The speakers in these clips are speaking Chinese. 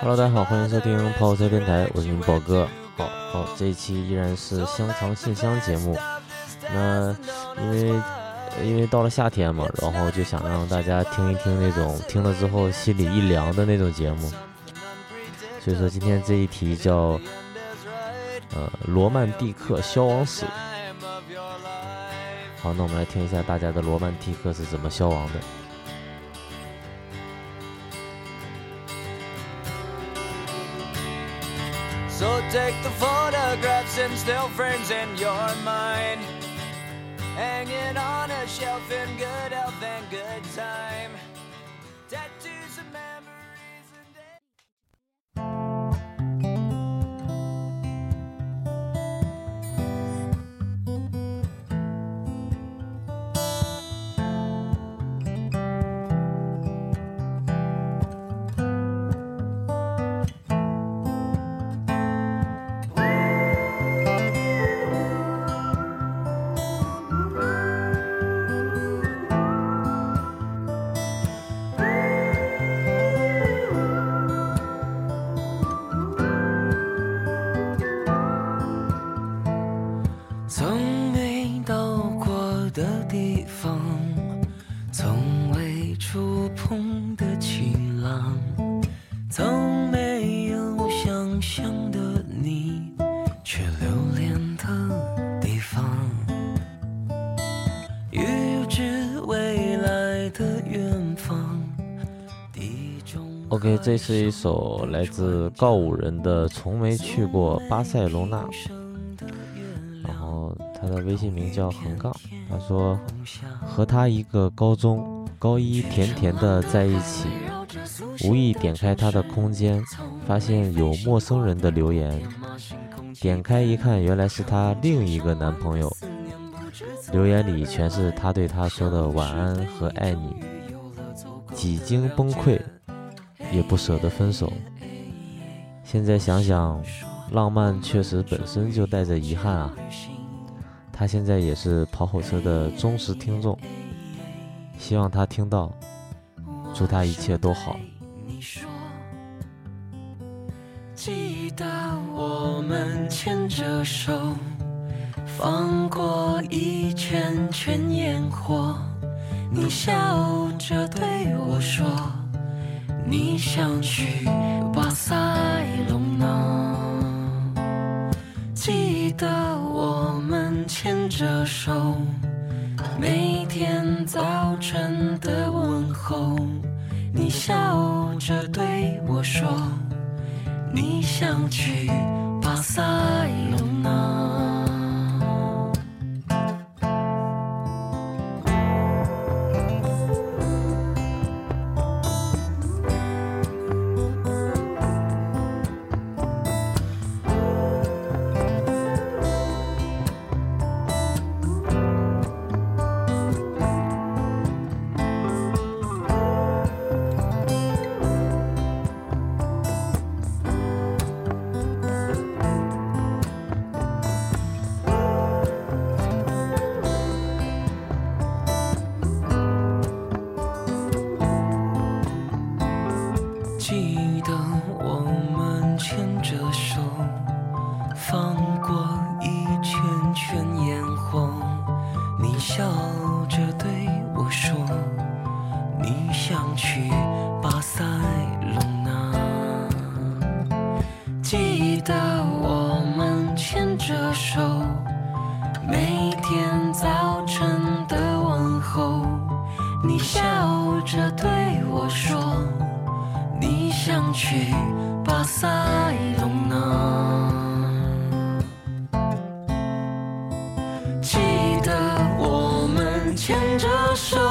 Hello，大家好，欢迎收听跑火车电台，我是你们宝哥。好好，这一期依然是香肠信箱节目。那因为因为到了夏天嘛，然后就想让大家听一听那种听了之后心里一凉的那种节目。所以说今天这一题叫呃罗曼蒂克消亡史。好，那我们来听一下大家的罗曼蒂克是怎么消亡的。Take the photographs and still frames in your mind, hanging on a shelf in good health and good time. 这是一首来自告五人的《从没去过巴塞罗那》，然后他的微信名叫横杠。他说和他一个高中高一甜甜的在一起，无意点开他的空间，发现有陌生人的留言，点开一看，原来是他另一个男朋友，留言里全是他对他说的晚安和爱你，几经崩溃。也不舍得分手。现在想想，浪漫确实本身就带着遗憾啊。他现在也是跑火车的忠实听众，希望他听到，祝他一切都好。记得我们牵着手，放过一圈圈烟火，你笑着对我说。你想去巴塞隆纳？记得我们牵着手，每天早晨的问候。你笑着对我说，你想去巴塞隆纳？牵着手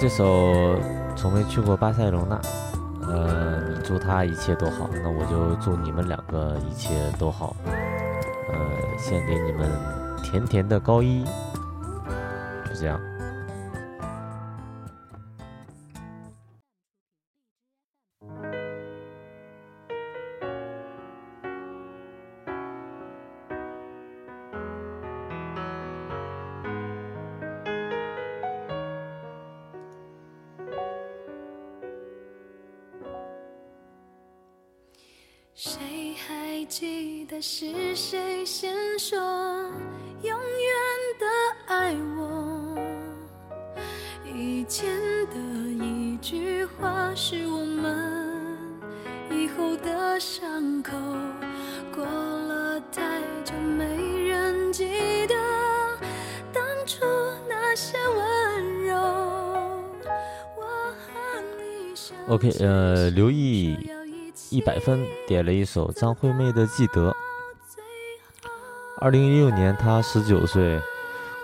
这首从没去过巴塞罗那，呃，你祝他一切都好，那我就祝你们两个一切都好，呃，献给你们甜甜的高一，就这样。谁先说永远的爱我？以前的一句话是我们以后的伤口，过了太久没人记得当初那些温柔。我和你相 OK，呃，刘毅守要一起一百分点了一首张惠妹的《记得》。二零一六年，他十九岁，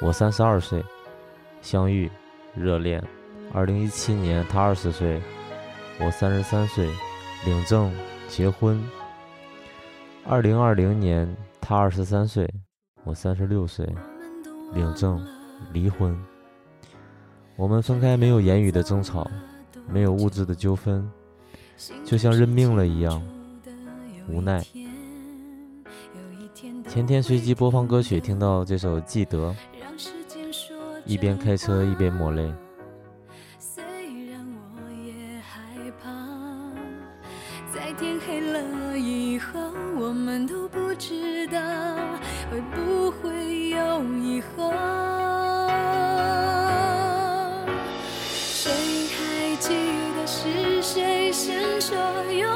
我三十二岁，相遇，热恋。二零一七年，他二十岁，我三十三岁，领证，结婚。二零二零年，他二十三岁，我三十六岁，领证，离婚。我们分开，没有言语的争吵，没有物质的纠纷，就像认命了一样，无奈。前天随机播放歌曲，听到这首《记得》，一边开车一边抹泪。虽然我也害怕，在天黑了以后，我们都不知道会不会有以后。谁还记得是谁先说永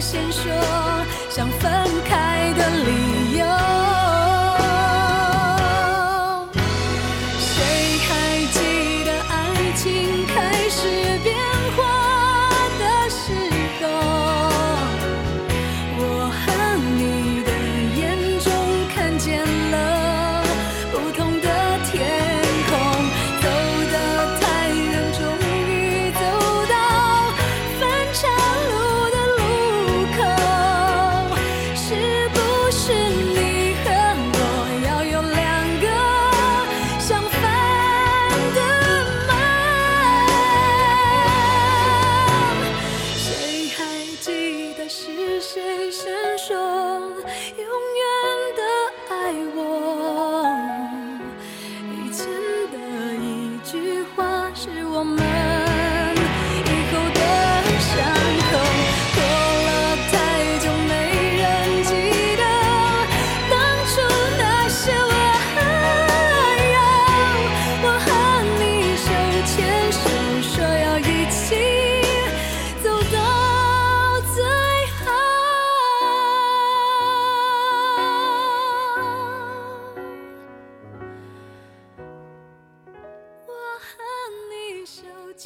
先说想分开的理由。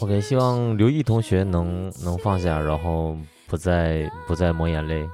OK，希望刘毅同学能能放下，然后不再不再抹眼泪。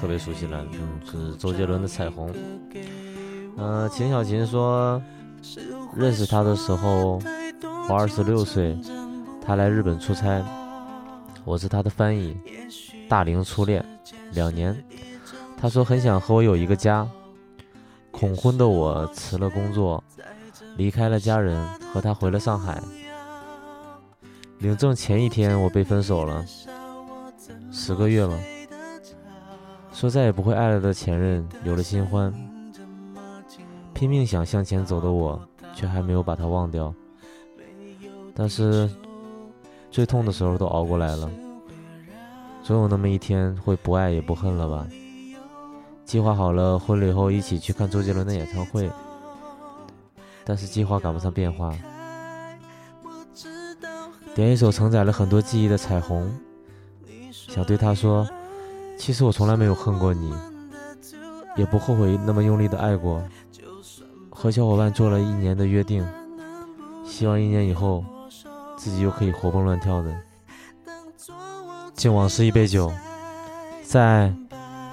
特别熟悉了，嗯，是周杰伦的《彩虹》。呃，秦小琴说，认识他的时候我二十六岁，他来日本出差，我是他的翻译，大龄初恋，两年。他说很想和我有一个家，恐婚的我辞了工作，离开了家人，和他回了上海。领证前一天我被分手了，十个月了。说再也不会爱了的前任有了新欢。拼命想向前走的我，却还没有把他忘掉。但是，最痛的时候都熬过来了，总有那么一天会不爱也不恨了吧？计划好了婚礼后一起去看周杰伦的演唱会，但是计划赶不上变化。点一首承载了很多记忆的《彩虹》，想对他说：其实我从来没有恨过你，也不后悔那么用力的爱过。和小伙伴做了一年的约定，希望一年以后自己又可以活蹦乱跳的。敬往事一杯酒，再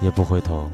也不回头。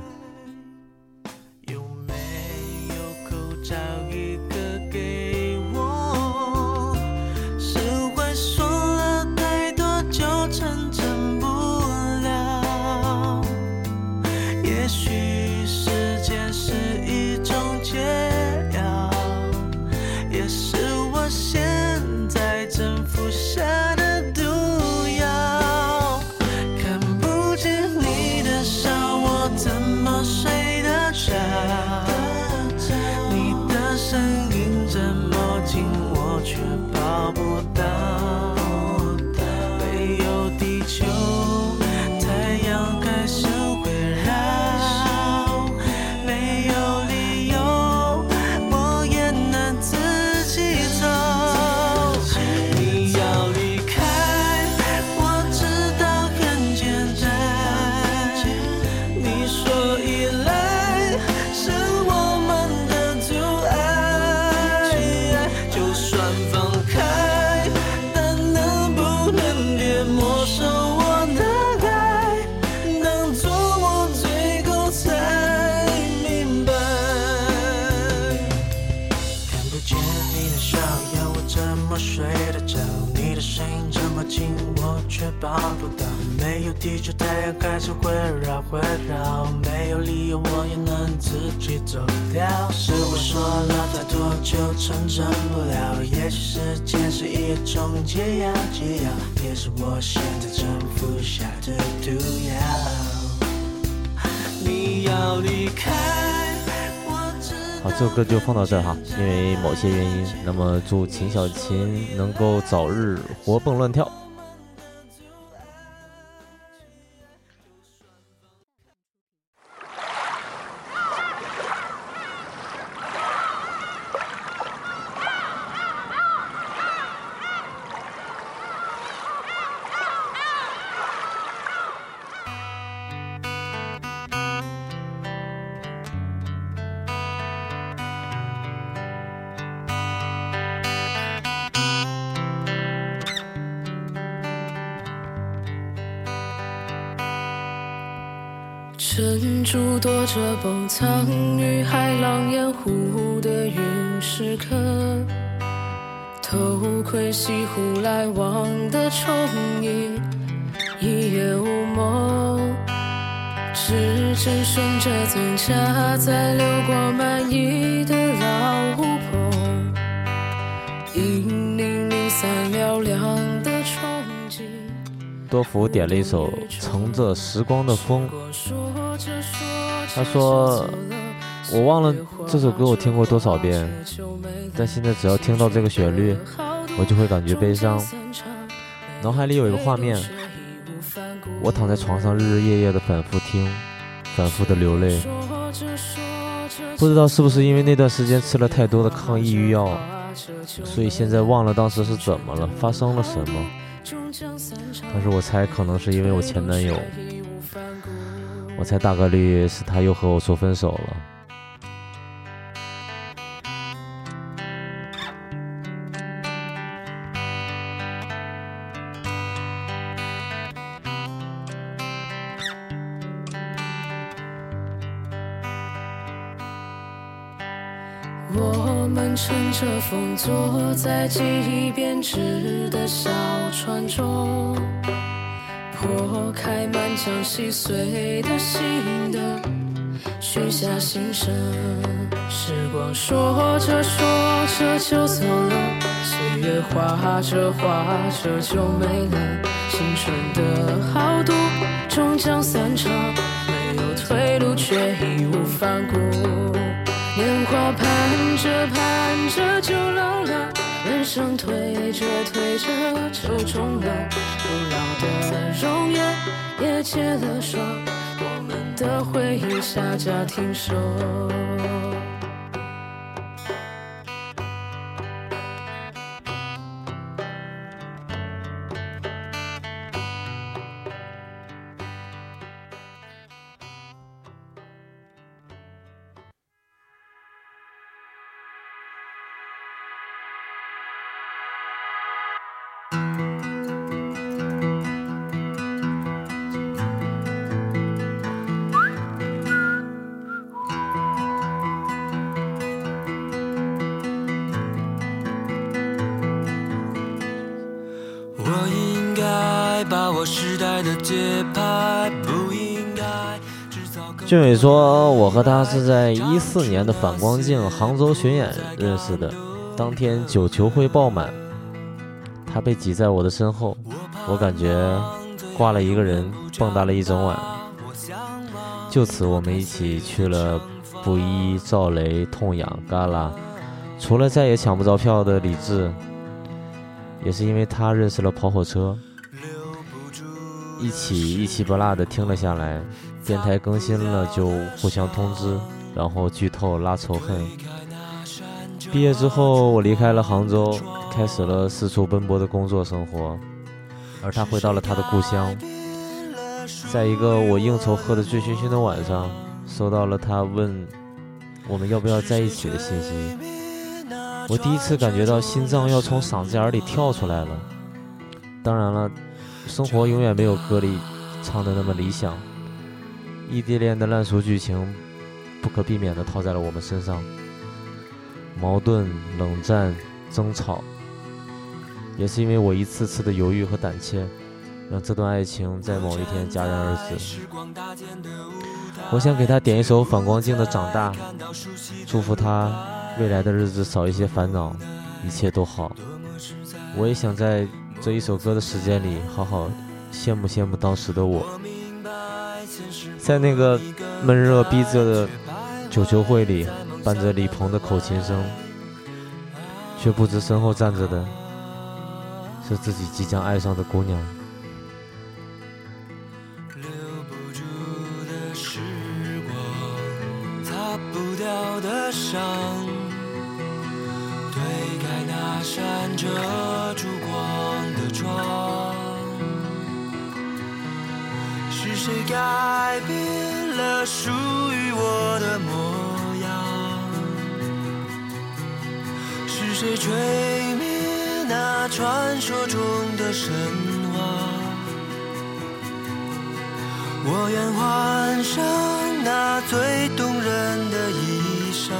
了太多就成真不了。也许时间是一种解药，解药也是我现在正服下的毒药。你要离开。我知好，这首歌就放到这哈，因为某些原因，那么祝秦小琴能够早日活蹦乱跳。多福点了一首《乘着时光的风》，他说：“我忘了这首歌我听过多少遍，但现在只要听到这个旋律，我就会感觉悲伤。脑海里有一个画面，我躺在床上日日夜夜的反复听，反复的流泪。不知道是不是因为那段时间吃了太多的抗抑郁药，所以现在忘了当时是怎么了，发生了什么。”但是我猜可能是因为我前男友，我猜大概率是他又和我说分手了。我们乘着风，坐在记忆编织细碎的心的，许下心声。时光说着说着就走了，岁月画着画着就没了，青春的豪赌终将散场，没有退路却义无反顾。年华盼着盼着就老了，人生推着推着就中了，不老的容颜也结了霜，我们的回忆下架停手。俊伟说：“我和他是在一四年的反光镜杭州巡演认识的，当天九球会爆满，他被挤在我的身后，我感觉挂了一个人，蹦跶了一整晚。就此，我们一起去了布衣、赵雷、痛痒、旮旯，除了再也抢不着票的李志，也是因为他认识了跑火车，一起一起不落的听了下来。电台更新了就互相通知，然后剧透拉仇恨。毕业之后，我离开了杭州，开始了四处奔波的工作生活，而他回到了他的故乡。在一个我应酬喝得醉醺醺的晚上，收到了他问我们要不要在一起的信息。我第一次感觉到心脏要从嗓子眼里跳出来了。当然了，生活永远没有歌里唱的那么理想。异地恋的烂熟剧情，不可避免地套在了我们身上。矛盾、冷战、争吵，也是因为我一次次的犹豫和胆怯，让这段爱情在某一天戛然而止。我想给他点一首反光镜的《长大》，祝福他未来的日子少一些烦恼，一切都好。我也想在这一首歌的时间里，好好羡慕羡慕当时的我。在那个闷热逼仄的九球会里，伴着李鹏的口琴声，却不知身后站着的是自己即将爱上的姑娘。属于我的模样？是谁吹灭那传说中的神话？我愿换上那最动人的衣衫，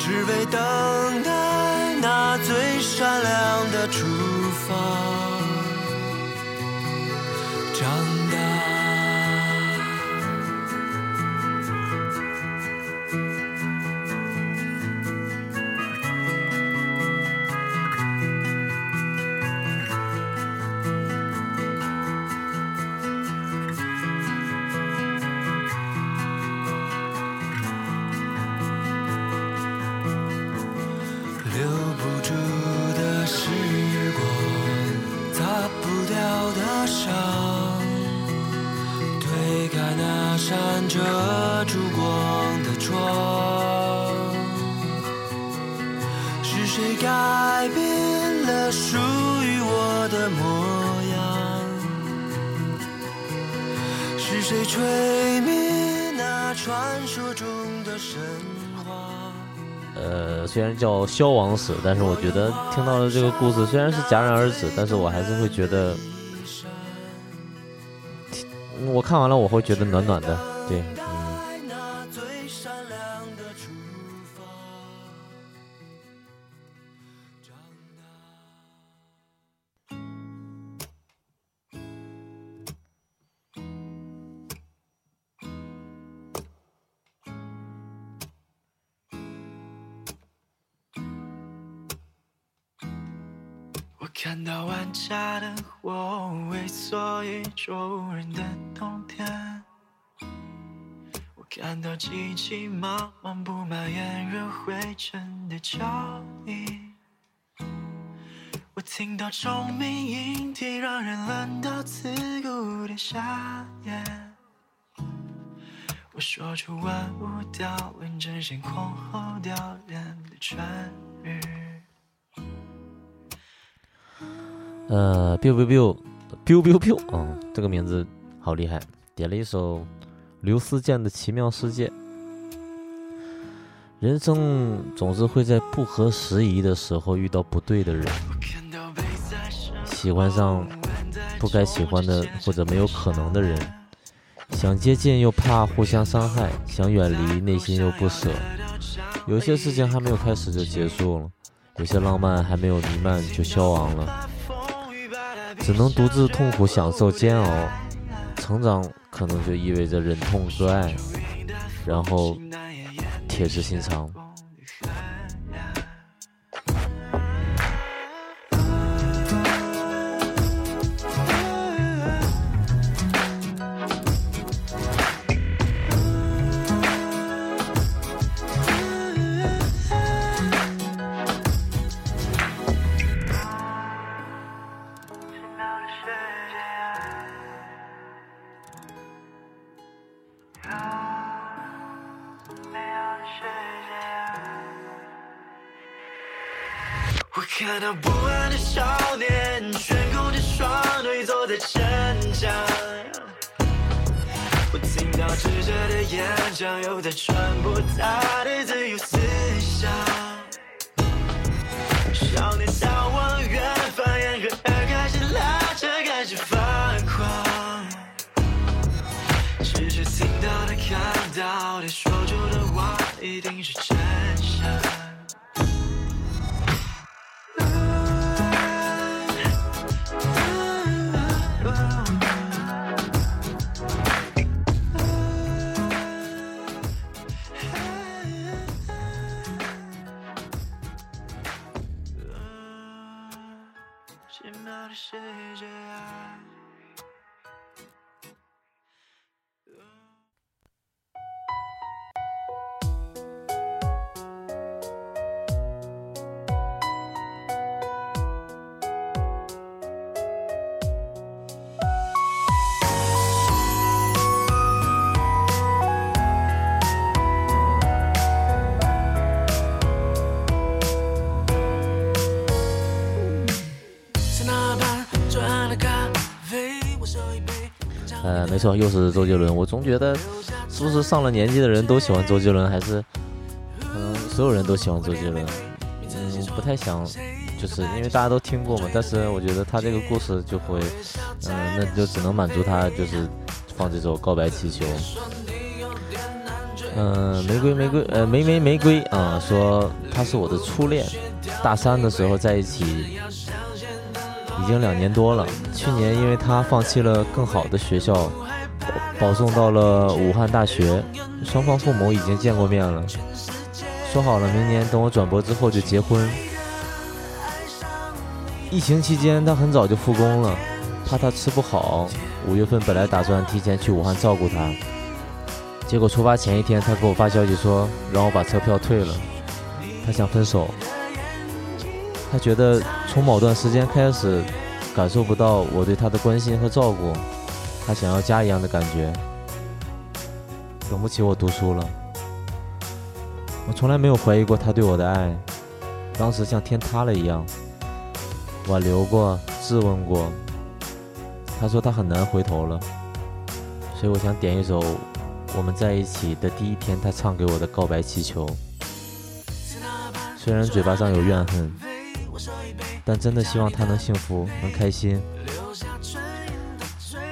只为等待那最闪亮的虽然叫消亡史，但是我觉得听到了这个故事虽然是戛然而止，但是我还是会觉得，我看完了我会觉得暖暖的，对，所有众人的冬天。我看到急急忙忙布满炎热灰尘的脚印，我听到虫鸣莺啼，让人冷到刺骨的夏夜。我说出万物凋零，争先恐后凋零的春日。呃，biu biu biu biu biu biu，嗯，这个名字好厉害，点了一首刘思健的《奇妙世界》。人生总是会在不合时宜的时候遇到不对的人，喜欢上不该喜欢的或者没有可能的人，想接近又怕互相伤害，想远离内心又不舍。有些事情还没有开始就结束了，有些浪漫还没有弥漫就消亡了。只能独自痛苦享受煎熬，成长可能就意味着忍痛割爱，然后铁石心肠。看到不安的少年，悬空着双腿坐在城墙。我听到智者的演讲，又在传播他的自由思想。少年眺望远方，眼和耳开始拉扯，开始发狂。只是听到的、看到的、说出的话，一定是世界啊！没错，又是周杰伦。我总觉得，是不是上了年纪的人都喜欢周杰伦，还是可能所有人都喜欢周杰伦？嗯，不太想，就是因为大家都听过嘛。但是我觉得他这个故事就会，嗯、那就只能满足他，就是放这首《告白气球》。嗯、玫瑰玫瑰，呃，玫玫玫瑰啊、说他是我的初恋，大三的时候在一起，已经两年多了。去年因为他放弃了更好的学校，保送到了武汉大学。双方父母已经见过面了，说好了明年等我转博之后就结婚。疫情期间他很早就复工了，怕他吃不好。五月份本来打算提前去武汉照顾他，结果出发前一天他给我发消息说让我把车票退了，他想分手。他觉得从某段时间开始，感受不到我对他的关心和照顾，他想要家一样的感觉，等不起我读书了。我从来没有怀疑过他对我的爱，当时像天塌了一样，挽留过，质问过。他说他很难回头了，所以我想点一首我们在一起的第一天他唱给我的告白气球。虽然嘴巴上有怨恨，但真的希望他能幸福，能开心。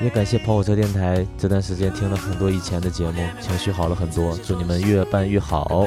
也感谢跑火车电台，这段时间听了很多以前的节目，情绪好了很多。祝你们越办越好。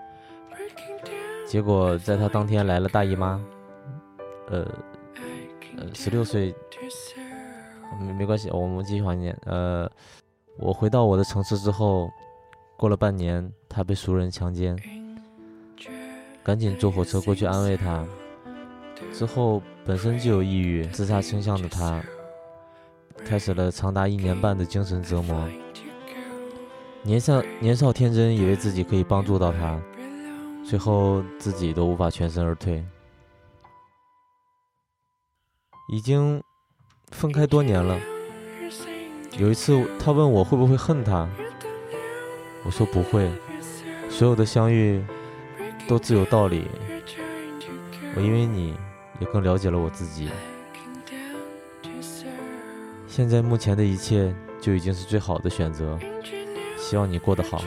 结果在他当天来了大姨妈。呃呃，十六岁没没关系，我们继续怀念。呃。我回到我的城市之后，过了半年，他被熟人强奸，赶紧坐火车过去安慰他。之后，本身就有抑郁、自杀倾向的他，开始了长达一年半的精神折磨。年少年少天真，以为自己可以帮助到他，最后自己都无法全身而退。已经分开多年了。有一次，他问我会不会恨他，我说不会。所有的相遇都自有道理。我因为你也更了解了我自己。现在目前的一切就已经是最好的选择。希望你过得好。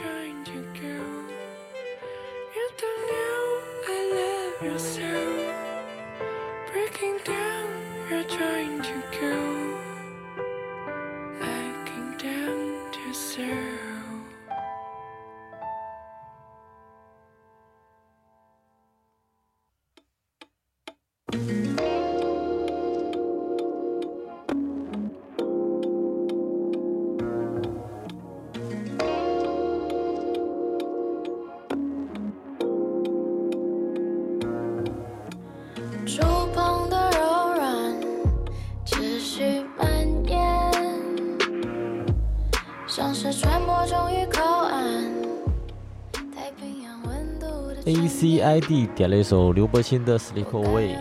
C I D 点了一首刘柏辛的《Sleep Away》，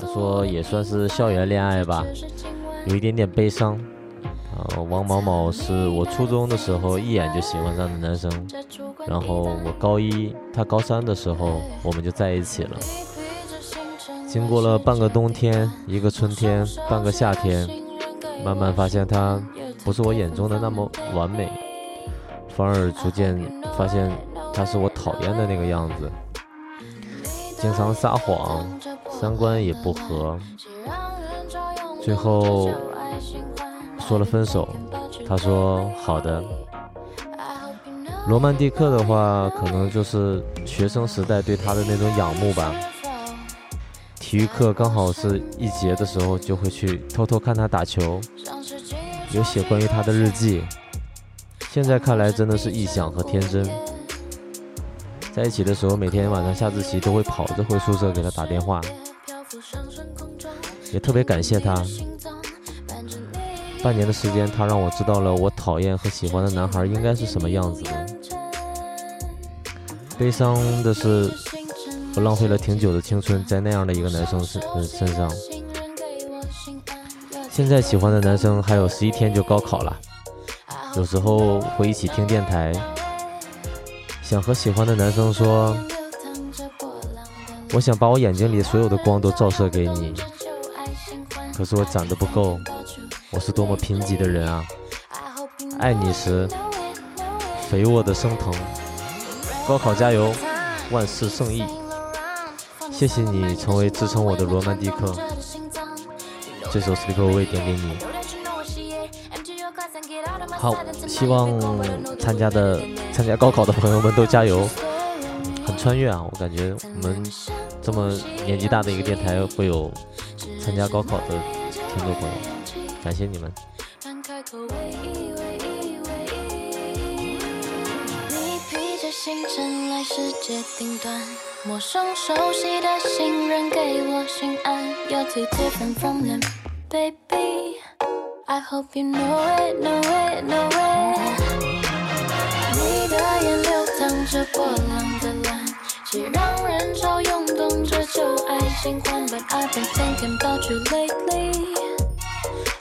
他说也算是校园恋爱吧，有一点点悲伤。啊，王某某是我初中的时候一眼就喜欢上的男生，然后我高一，他高三的时候，我们就在一起了。经过了半个冬天，一个春天，半个夏天，慢慢发现他不是我眼中的那么完美，反而逐渐发现。他是我讨厌的那个样子，经常撒谎，三观也不合，最后说了分手。他说好的。罗曼蒂克的话，可能就是学生时代对他的那种仰慕吧。体育课刚好是一节的时候，就会去偷偷看他打球，有写关于他的日记。现在看来真的是臆想和天真。在一起的时候，每天晚上下自习都会跑着回宿舍给他打电话，也特别感谢他。半年的时间，他让我知道了我讨厌和喜欢的男孩应该是什么样子的。悲伤的是。我浪费了挺久的青春在那样的一个男生身身上。现在喜欢的男生还有十一天就高考了，有时候会一起听电台，想和喜欢的男生说，我想把我眼睛里所有的光都照射给你。可是我长得不够，我是多么贫瘠的人啊！爱你时，肥沃的生疼。高考加油，万事胜意。谢谢你成为支撑我的罗曼蒂克，这首《Sleep Away》点给你。好，希望参加的参加高考的朋友们都加油。很穿越啊，我感觉我们这么年纪大的一个电台会有参加高考的听众朋友，感谢你们。星辰来世界顶端陌生熟悉的信任给我心安，You're too different from them, baby. I hope you know it, know it, know it. 这波浪的蓝，既让人潮涌动着旧爱新欢。But I've been thinking about you lately.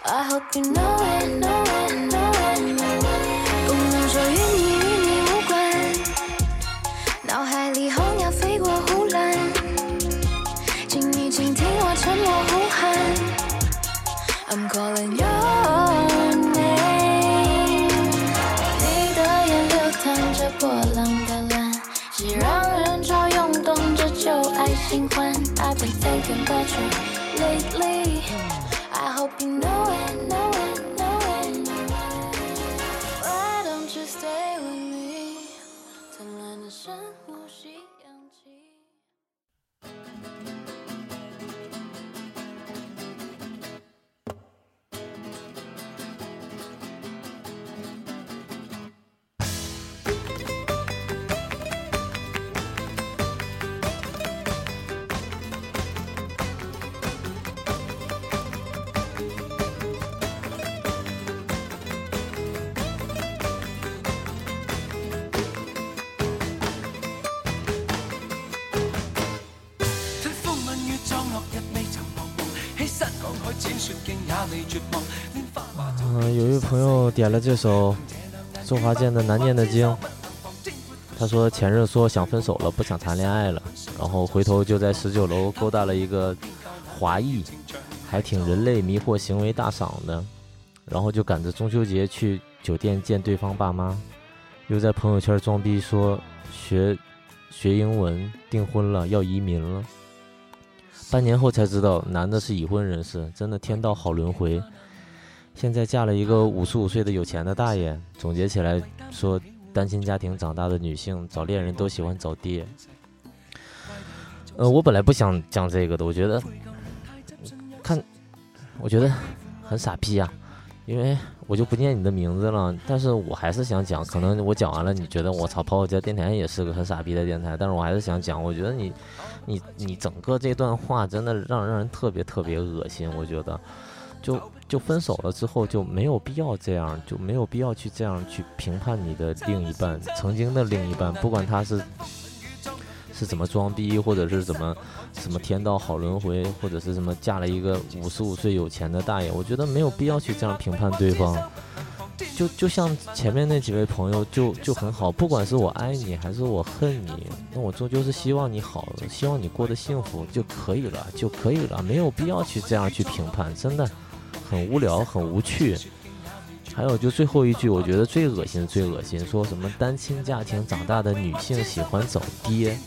I hope you know it, know it, know it, know it. 不能说与你与你无关，脑海里候鸟飞过湖蓝，请你倾听我。沉默呼喊，I'm calling you. 爱新欢。I've been thinking about you lately. I hope you know it, know it, know it. Why don't you stay with me？灿烂的深呼吸氧气。 点了这首周华健的《难念的经》，他说前任说想分手了，不想谈恋爱了，然后回头就在十九楼勾搭了一个华裔，还挺人类迷惑行为大赏的，然后就赶着中秋节去酒店见对方爸妈，又在朋友圈装逼说学学英文，订婚了，要移民了。半年后才知道，男的是已婚人士，真的天道好轮回。现在嫁了一个五十五岁的有钱的大爷。总结起来说，单亲家庭长大的女性找恋人都喜欢找爹。呃，我本来不想讲这个的，我觉得看，我觉得很傻逼啊，因为我就不念你的名字了。但是我还是想讲，可能我讲完了，你觉得我操，跑跑家电台也是个很傻逼的电台，但是我还是想讲，我觉得你。你你整个这段话真的让让人特别特别恶心，我觉得，就就分手了之后就没有必要这样，就没有必要去这样去评判你的另一半，曾经的另一半，不管他是是怎么装逼，或者是怎么什么天道好轮回，或者是什么嫁了一个五十五岁有钱的大爷，我觉得没有必要去这样评判对方。就就像前面那几位朋友就就很好，不管是我爱你还是我恨你，那我终究是希望你好，希望你过得幸福就可以了，就可以了，没有必要去这样去评判，真的很无聊，很无趣。还有就最后一句，我觉得最恶心最恶心，说什么单亲家庭长大的女性喜欢找爹，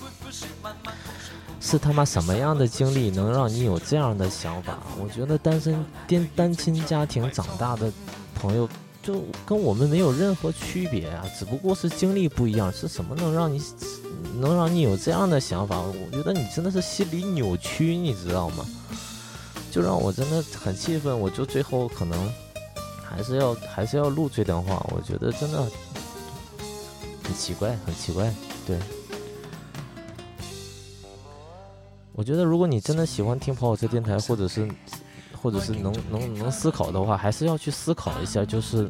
是他妈什么样的经历能让你有这样的想法？我觉得单身单单亲家庭长大的朋友，就跟我们没有任何区别啊，只不过是经历不一样。是什么能让你能让你有这样的想法？我觉得你真的是心理扭曲，你知道吗？就让我真的很气愤，我就最后可能。还是要还是要录这段话，我觉得真的很奇怪，很奇怪。对，我觉得如果你真的喜欢听跑火车电台，或者是或者是能能能思考的话，还是要去思考一下。就是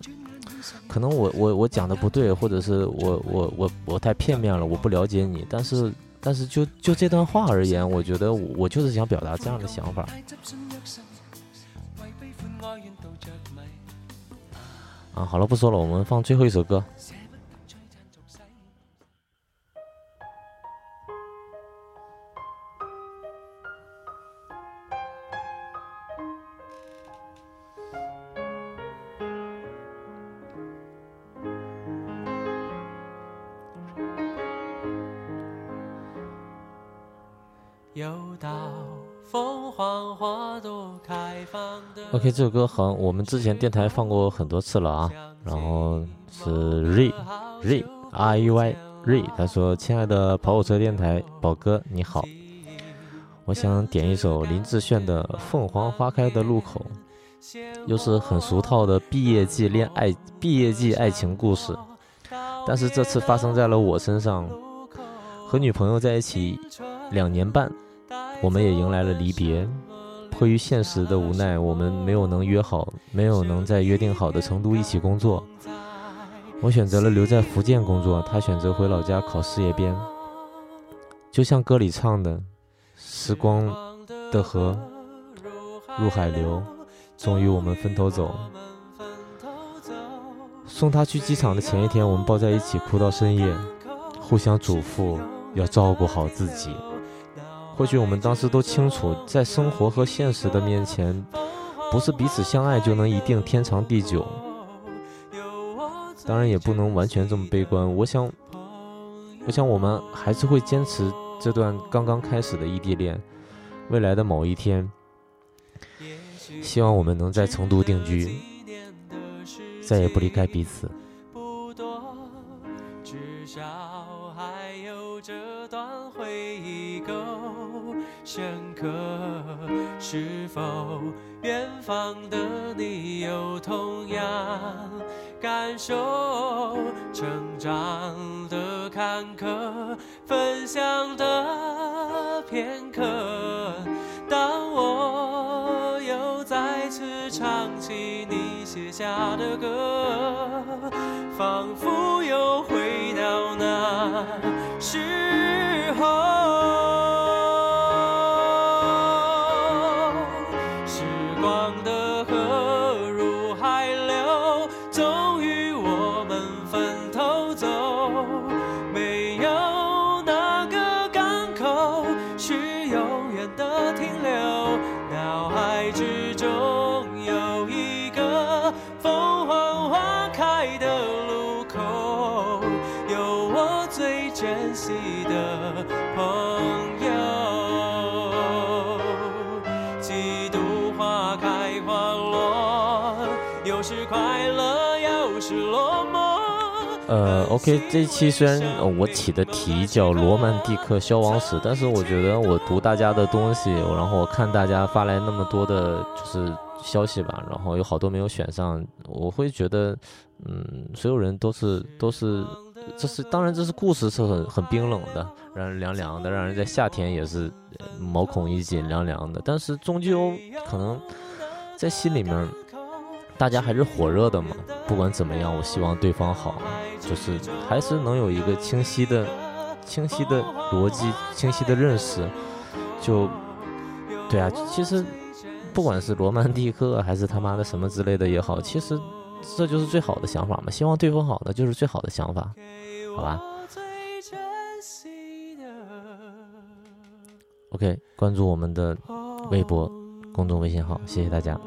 可能我我我讲的不对，或者是我我我我太片面了，我不了解你。但是但是就就这段话而言，我觉得我就是想表达这样的想法。啊，好了，不说了，我们放最后一首歌。又到凤凰花朵开放的。OK，这首歌很，我们之前电台放过很多次了啊。然后是 Ray Ray R E Y Ray，他说：“亲爱的跑火车电台宝哥你好，我想点一首林志炫的《凤凰花开的路口》，又是很俗套的毕业季恋爱毕业季爱情故事，但是这次发生在了我身上，和女朋友在一起两年半。”我们也迎来了离别，迫于现实的无奈，我们没有能约好，没有能在约定好的成都一起工作。我选择了留在福建工作，他选择回老家考事业编。就像歌里唱的：“时光的河入海流，终于我们分头走。”送他去机场的前一天，我们抱在一起哭到深夜，互相嘱咐要照顾好自己。或许我们当时都清楚，在生活和现实的面前，不是彼此相爱就能一定天长地久。当然，也不能完全这么悲观。我想，我想我们还是会坚持这段刚刚开始的异地恋。未来的某一天，希望我们能在成都定居，再也不离开彼此。深刻，是否远方的你有同样感受？成长的坎坷，分享的片刻。当我又再次唱起你写下的歌，仿佛又回到那时候。呃，OK，这一期虽然我起的题叫《罗曼蒂克消亡史》，但是我觉得我读大家的东西，然后我看大家发来那么多的，就是消息吧，然后有好多没有选上，我会觉得，嗯，所有人都是都是，这是当然，这是故事是很很冰冷的，让人凉凉的，让人在夏天也是毛孔一紧，凉凉的，但是终究可能在心里面。大家还是火热的嘛，不管怎么样，我希望对方好，就是还是能有一个清晰的、清晰的逻辑、清晰的认识。就，对啊，其实不管是罗曼蒂克还是他妈的什么之类的也好，其实这就是最好的想法嘛。希望对方好，的就是最好的想法，好吧？OK，关注我们的微博、公众微信号，谢谢大家。